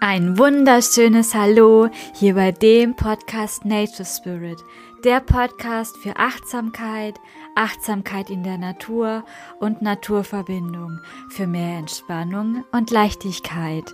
Ein wunderschönes Hallo hier bei dem Podcast Nature Spirit, der Podcast für Achtsamkeit, Achtsamkeit in der Natur und Naturverbindung, für mehr Entspannung und Leichtigkeit.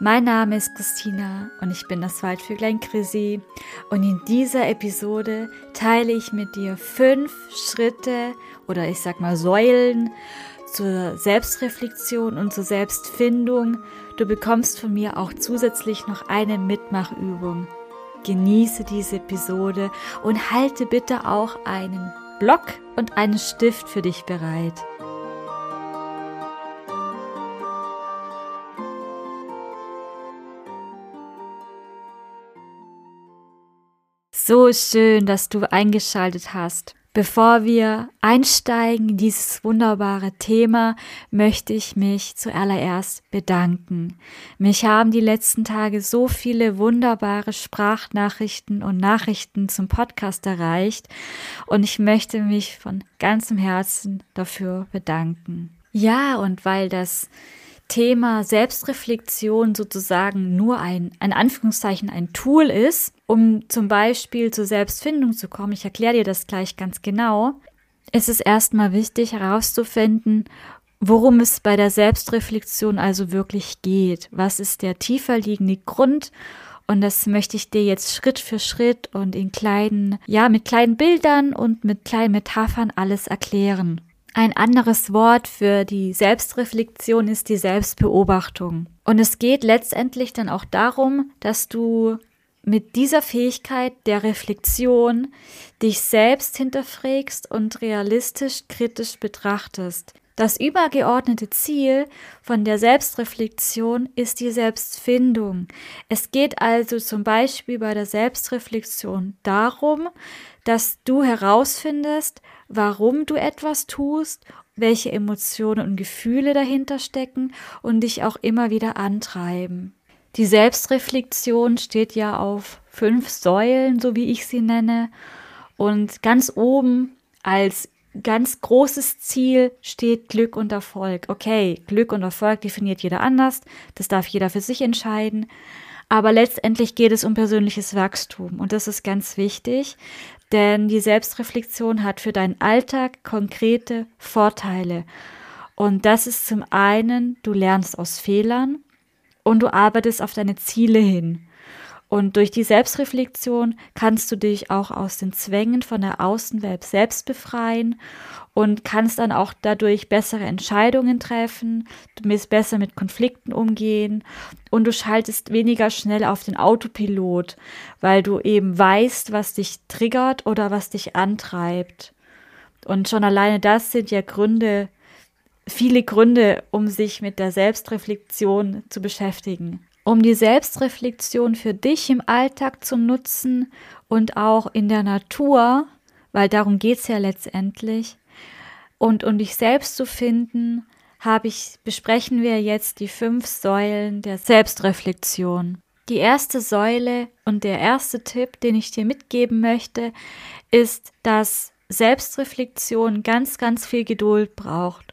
Mein Name ist Christina und ich bin das Waldvöglein Chrissy und in dieser Episode teile ich mit dir fünf Schritte oder ich sag mal Säulen zur Selbstreflexion und zur Selbstfindung. Du bekommst von mir auch zusätzlich noch eine Mitmachübung. Genieße diese Episode und halte bitte auch einen Block und einen Stift für dich bereit. So schön, dass du eingeschaltet hast. Bevor wir einsteigen in dieses wunderbare Thema, möchte ich mich zuallererst bedanken. Mich haben die letzten Tage so viele wunderbare Sprachnachrichten und Nachrichten zum Podcast erreicht und ich möchte mich von ganzem Herzen dafür bedanken. Ja, und weil das Thema Selbstreflexion sozusagen nur ein, ein Anführungszeichen, ein Tool ist, um zum Beispiel zur Selbstfindung zu kommen, ich erkläre dir das gleich ganz genau, ist es erstmal wichtig herauszufinden, worum es bei der Selbstreflexion also wirklich geht. Was ist der tiefer liegende Grund? Und das möchte ich dir jetzt Schritt für Schritt und in kleinen, ja, mit kleinen Bildern und mit kleinen Metaphern alles erklären. Ein anderes Wort für die Selbstreflexion ist die Selbstbeobachtung. Und es geht letztendlich dann auch darum, dass du mit dieser Fähigkeit der Reflexion dich selbst hinterfragst und realistisch kritisch betrachtest. Das übergeordnete Ziel von der Selbstreflexion ist die Selbstfindung. Es geht also zum Beispiel bei der Selbstreflexion darum, dass du herausfindest, warum du etwas tust, welche Emotionen und Gefühle dahinter stecken und dich auch immer wieder antreiben. Die Selbstreflexion steht ja auf fünf Säulen, so wie ich sie nenne. Und ganz oben als ganz großes Ziel steht Glück und Erfolg. Okay, Glück und Erfolg definiert jeder anders. Das darf jeder für sich entscheiden. Aber letztendlich geht es um persönliches Wachstum. Und das ist ganz wichtig, denn die Selbstreflexion hat für deinen Alltag konkrete Vorteile. Und das ist zum einen, du lernst aus Fehlern und du arbeitest auf deine Ziele hin. Und durch die Selbstreflexion kannst du dich auch aus den Zwängen von der Außenwelt selbst befreien und kannst dann auch dadurch bessere Entscheidungen treffen, du wirst besser mit Konflikten umgehen und du schaltest weniger schnell auf den Autopilot, weil du eben weißt, was dich triggert oder was dich antreibt. Und schon alleine das sind ja Gründe, viele Gründe, um sich mit der Selbstreflexion zu beschäftigen um die Selbstreflexion für dich im Alltag zu nutzen und auch in der Natur, weil darum geht es ja letztendlich, und um dich selbst zu finden, habe ich, besprechen wir jetzt die fünf Säulen der Selbstreflexion. Die erste Säule und der erste Tipp, den ich dir mitgeben möchte, ist, dass Selbstreflexion ganz, ganz viel Geduld braucht.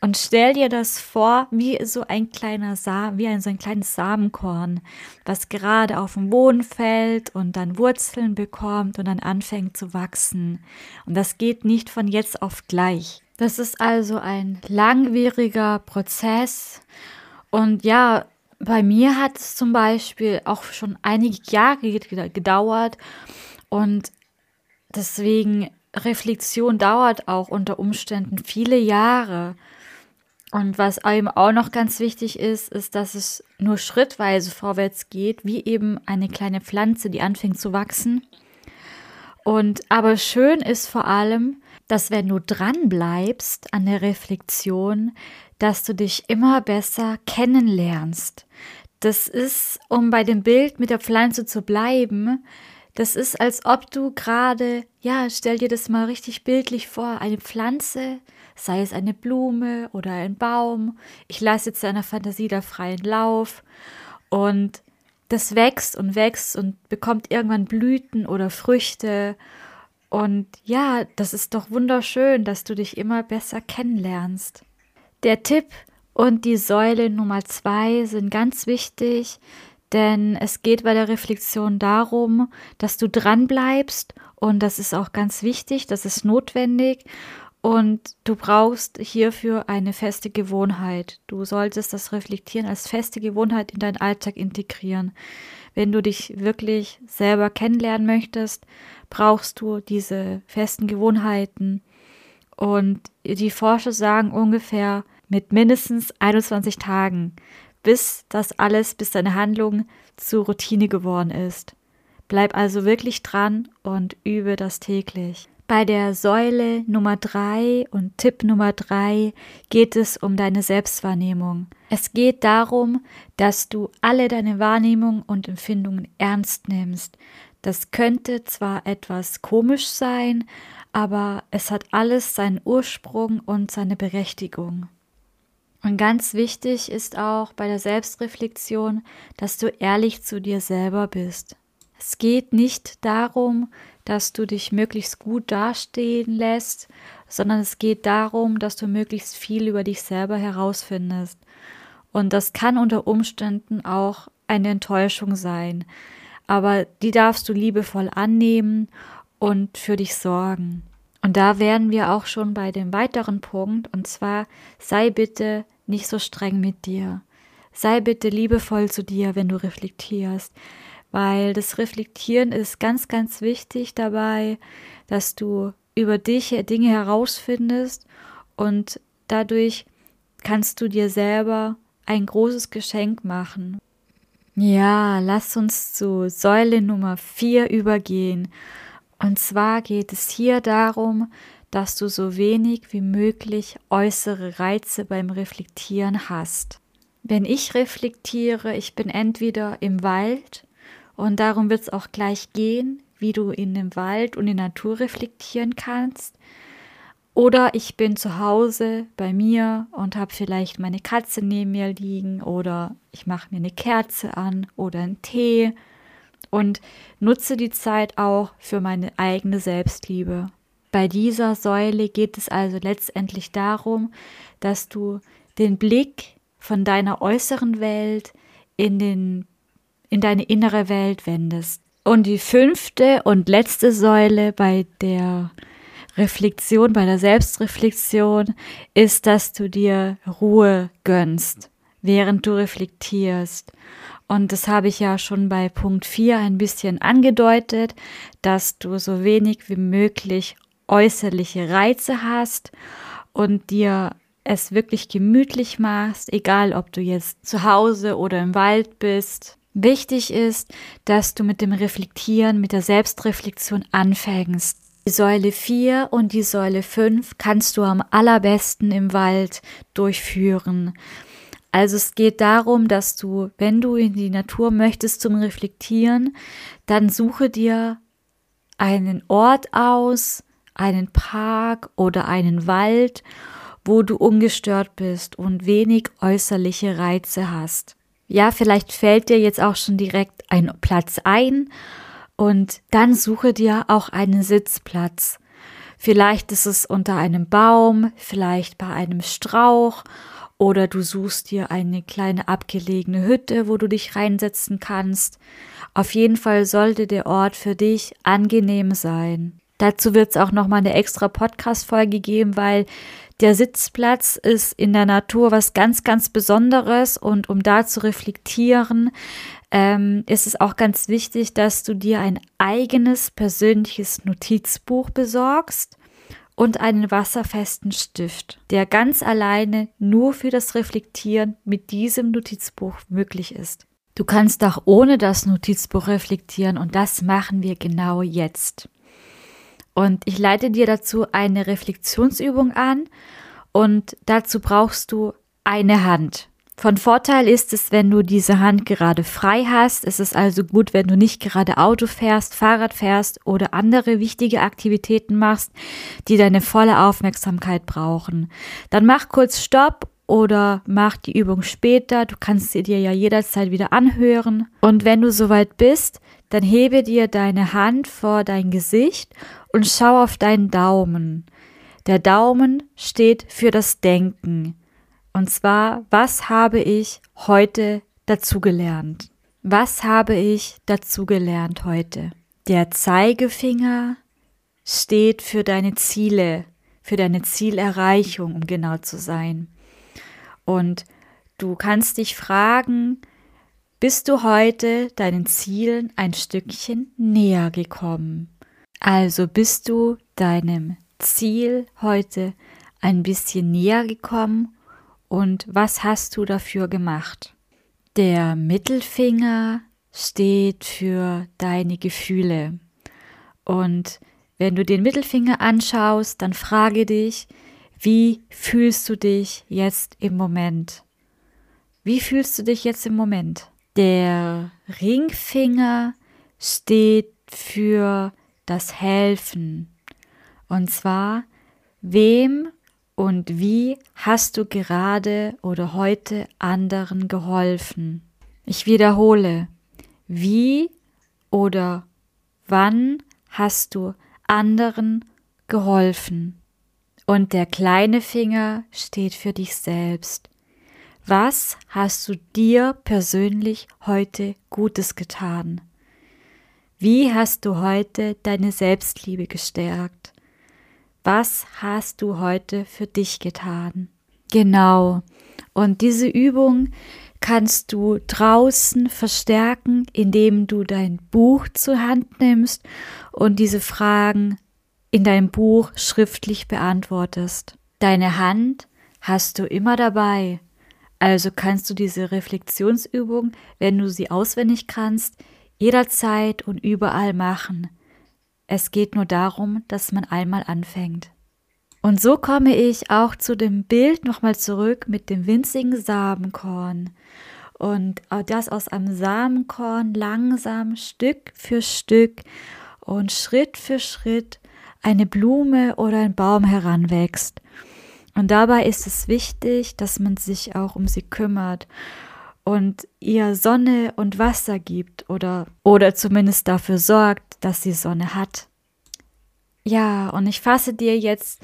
Und stell dir das vor, wie so ein kleiner Samen, wie ein so ein kleines Samenkorn, was gerade auf den Boden fällt und dann Wurzeln bekommt und dann anfängt zu wachsen. Und das geht nicht von jetzt auf gleich. Das ist also ein langwieriger Prozess. Und ja, bei mir hat es zum Beispiel auch schon einige Jahre gedauert. Und deswegen Reflexion dauert auch unter Umständen viele Jahre. Und was eben auch noch ganz wichtig ist, ist, dass es nur schrittweise vorwärts geht, wie eben eine kleine Pflanze, die anfängt zu wachsen. Und aber schön ist vor allem, dass wenn du dran bleibst an der Reflexion, dass du dich immer besser kennenlernst. Das ist, um bei dem Bild mit der Pflanze zu bleiben, das ist, als ob du gerade, ja, stell dir das mal richtig bildlich vor, eine Pflanze, sei es eine Blume oder ein Baum. Ich lasse jetzt deiner Fantasie da freien Lauf und das wächst und wächst und bekommt irgendwann Blüten oder Früchte. Und ja, das ist doch wunderschön, dass du dich immer besser kennenlernst. Der Tipp, und die Säule Nummer zwei sind ganz wichtig, denn es geht bei der Reflexion darum, dass du dran bleibst und das ist auch ganz wichtig, das ist notwendig und du brauchst hierfür eine feste Gewohnheit. Du solltest das Reflektieren als feste Gewohnheit in deinen Alltag integrieren. Wenn du dich wirklich selber kennenlernen möchtest, brauchst du diese festen Gewohnheiten. Und die Forscher sagen ungefähr mit mindestens 21 Tagen, bis das alles, bis deine Handlung zur Routine geworden ist. Bleib also wirklich dran und übe das täglich. Bei der Säule Nummer drei und Tipp Nummer drei geht es um deine Selbstwahrnehmung. Es geht darum, dass du alle deine Wahrnehmungen und Empfindungen ernst nimmst. Das könnte zwar etwas komisch sein, aber es hat alles seinen Ursprung und seine Berechtigung. Und ganz wichtig ist auch bei der Selbstreflexion, dass du ehrlich zu dir selber bist. Es geht nicht darum, dass du dich möglichst gut dastehen lässt, sondern es geht darum, dass du möglichst viel über dich selber herausfindest. Und das kann unter Umständen auch eine Enttäuschung sein, aber die darfst du liebevoll annehmen und für dich sorgen. Und da wären wir auch schon bei dem weiteren Punkt, und zwar sei bitte nicht so streng mit dir. Sei bitte liebevoll zu dir, wenn du reflektierst weil das Reflektieren ist ganz, ganz wichtig dabei, dass du über dich Dinge herausfindest und dadurch kannst du dir selber ein großes Geschenk machen. Ja, lass uns zu Säule Nummer 4 übergehen. Und zwar geht es hier darum, dass du so wenig wie möglich äußere Reize beim Reflektieren hast. Wenn ich reflektiere, ich bin entweder im Wald und darum wird es auch gleich gehen, wie du in dem Wald und in der Natur reflektieren kannst. Oder ich bin zu Hause bei mir und habe vielleicht meine Katze neben mir liegen oder ich mache mir eine Kerze an oder einen Tee und nutze die Zeit auch für meine eigene Selbstliebe. Bei dieser Säule geht es also letztendlich darum, dass du den Blick von deiner äußeren Welt in den in deine innere Welt wendest. Und die fünfte und letzte Säule bei der Reflexion, bei der Selbstreflexion ist, dass du dir Ruhe gönnst, während du reflektierst. Und das habe ich ja schon bei Punkt 4 ein bisschen angedeutet, dass du so wenig wie möglich äußerliche Reize hast und dir es wirklich gemütlich machst, egal ob du jetzt zu Hause oder im Wald bist Wichtig ist, dass du mit dem Reflektieren, mit der Selbstreflexion anfängst. Die Säule 4 und die Säule 5 kannst du am allerbesten im Wald durchführen. Also es geht darum, dass du, wenn du in die Natur möchtest zum Reflektieren, dann suche dir einen Ort aus, einen Park oder einen Wald, wo du ungestört bist und wenig äußerliche Reize hast. Ja, vielleicht fällt dir jetzt auch schon direkt ein Platz ein und dann suche dir auch einen Sitzplatz. Vielleicht ist es unter einem Baum, vielleicht bei einem Strauch oder du suchst dir eine kleine abgelegene Hütte, wo du dich reinsetzen kannst. Auf jeden Fall sollte der Ort für dich angenehm sein. Dazu wird es auch noch mal eine extra Podcast-Folge geben, weil der Sitzplatz ist in der Natur was ganz, ganz Besonderes und um da zu reflektieren, ähm, ist es auch ganz wichtig, dass du dir ein eigenes persönliches Notizbuch besorgst und einen wasserfesten Stift, der ganz alleine nur für das Reflektieren mit diesem Notizbuch möglich ist. Du kannst auch ohne das Notizbuch reflektieren und das machen wir genau jetzt. Und ich leite dir dazu eine Reflexionsübung an und dazu brauchst du eine Hand. Von Vorteil ist es, wenn du diese Hand gerade frei hast. Es ist also gut, wenn du nicht gerade Auto fährst, Fahrrad fährst oder andere wichtige Aktivitäten machst, die deine volle Aufmerksamkeit brauchen. Dann mach kurz Stopp oder mach die Übung später. Du kannst sie dir ja jederzeit wieder anhören. Und wenn du soweit bist, dann hebe dir deine Hand vor dein Gesicht und schau auf deinen Daumen. Der Daumen steht für das Denken. Und zwar, was habe ich heute dazugelernt? Was habe ich dazugelernt heute? Der Zeigefinger steht für deine Ziele, für deine Zielerreichung, um genau zu sein. Und du kannst dich fragen, bist du heute deinen Zielen ein Stückchen näher gekommen? Also bist du deinem Ziel heute ein bisschen näher gekommen und was hast du dafür gemacht? Der Mittelfinger steht für deine Gefühle. Und wenn du den Mittelfinger anschaust, dann frage dich, wie fühlst du dich jetzt im Moment? Wie fühlst du dich jetzt im Moment? Der Ringfinger steht für das Helfen. Und zwar, wem und wie hast du gerade oder heute anderen geholfen? Ich wiederhole, wie oder wann hast du anderen geholfen? Und der kleine Finger steht für dich selbst. Was hast du dir persönlich heute Gutes getan? Wie hast du heute deine Selbstliebe gestärkt? Was hast du heute für dich getan? Genau. Und diese Übung kannst du draußen verstärken, indem du dein Buch zur Hand nimmst und diese Fragen in deinem Buch schriftlich beantwortest. Deine Hand hast du immer dabei. Also kannst du diese Reflexionsübung, wenn du sie auswendig kannst, jederzeit und überall machen. Es geht nur darum, dass man einmal anfängt. Und so komme ich auch zu dem Bild nochmal zurück mit dem winzigen Samenkorn. Und das aus einem Samenkorn langsam Stück für Stück und Schritt für Schritt eine Blume oder ein Baum heranwächst. Und dabei ist es wichtig, dass man sich auch um sie kümmert und ihr Sonne und Wasser gibt oder, oder zumindest dafür sorgt, dass sie Sonne hat. Ja, und ich fasse dir jetzt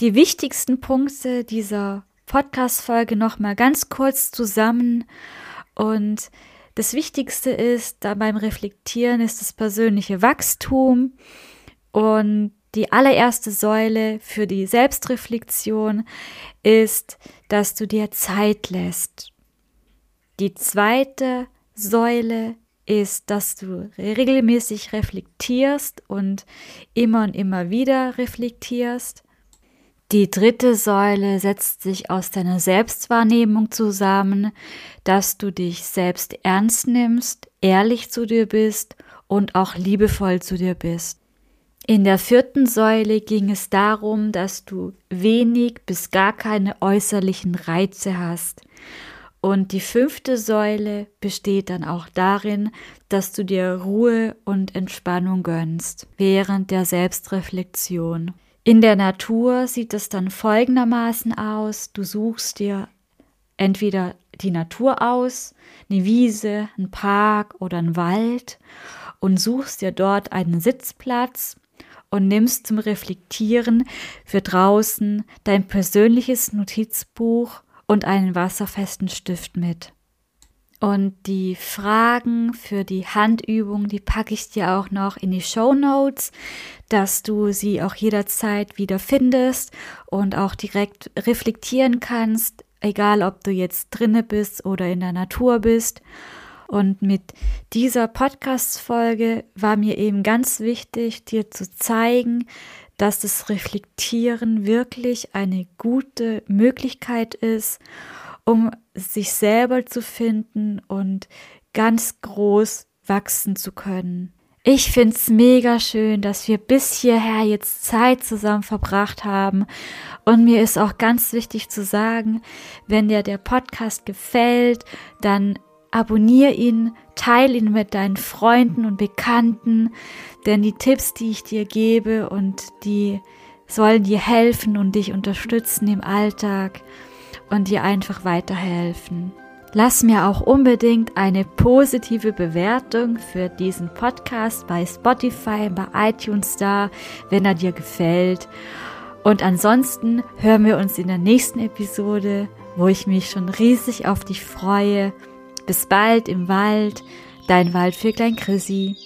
die wichtigsten Punkte dieser Podcast-Folge nochmal ganz kurz zusammen. Und das Wichtigste ist, da beim Reflektieren ist das persönliche Wachstum. Und die allererste Säule für die Selbstreflexion ist, dass du dir Zeit lässt. Die zweite Säule ist, dass du regelmäßig reflektierst und immer und immer wieder reflektierst. Die dritte Säule setzt sich aus deiner Selbstwahrnehmung zusammen, dass du dich selbst ernst nimmst, ehrlich zu dir bist und auch liebevoll zu dir bist. In der vierten Säule ging es darum, dass du wenig bis gar keine äußerlichen Reize hast. Und die fünfte Säule besteht dann auch darin, dass du dir Ruhe und Entspannung gönnst während der Selbstreflexion. In der Natur sieht es dann folgendermaßen aus. Du suchst dir entweder die Natur aus, eine Wiese, ein Park oder ein Wald und suchst dir dort einen Sitzplatz und nimmst zum Reflektieren für draußen dein persönliches Notizbuch und einen wasserfesten Stift mit. Und die Fragen für die Handübung, die packe ich dir auch noch in die Show Notes, dass du sie auch jederzeit wieder findest und auch direkt reflektieren kannst, egal ob du jetzt drinne bist oder in der Natur bist. Und mit dieser Podcast-Folge war mir eben ganz wichtig, dir zu zeigen, dass das Reflektieren wirklich eine gute Möglichkeit ist, um sich selber zu finden und ganz groß wachsen zu können. Ich finde es mega schön, dass wir bis hierher jetzt Zeit zusammen verbracht haben. Und mir ist auch ganz wichtig zu sagen, wenn dir der Podcast gefällt, dann abonniere ihn, teile ihn mit deinen Freunden und Bekannten, denn die Tipps, die ich dir gebe und die sollen dir helfen und dich unterstützen im Alltag und dir einfach weiterhelfen. Lass mir auch unbedingt eine positive Bewertung für diesen Podcast bei Spotify, bei iTunes da, wenn er dir gefällt. Und ansonsten hören wir uns in der nächsten Episode wo ich mich schon riesig auf dich freue. Bis bald im Wald, dein Wald für Klein Chrissy.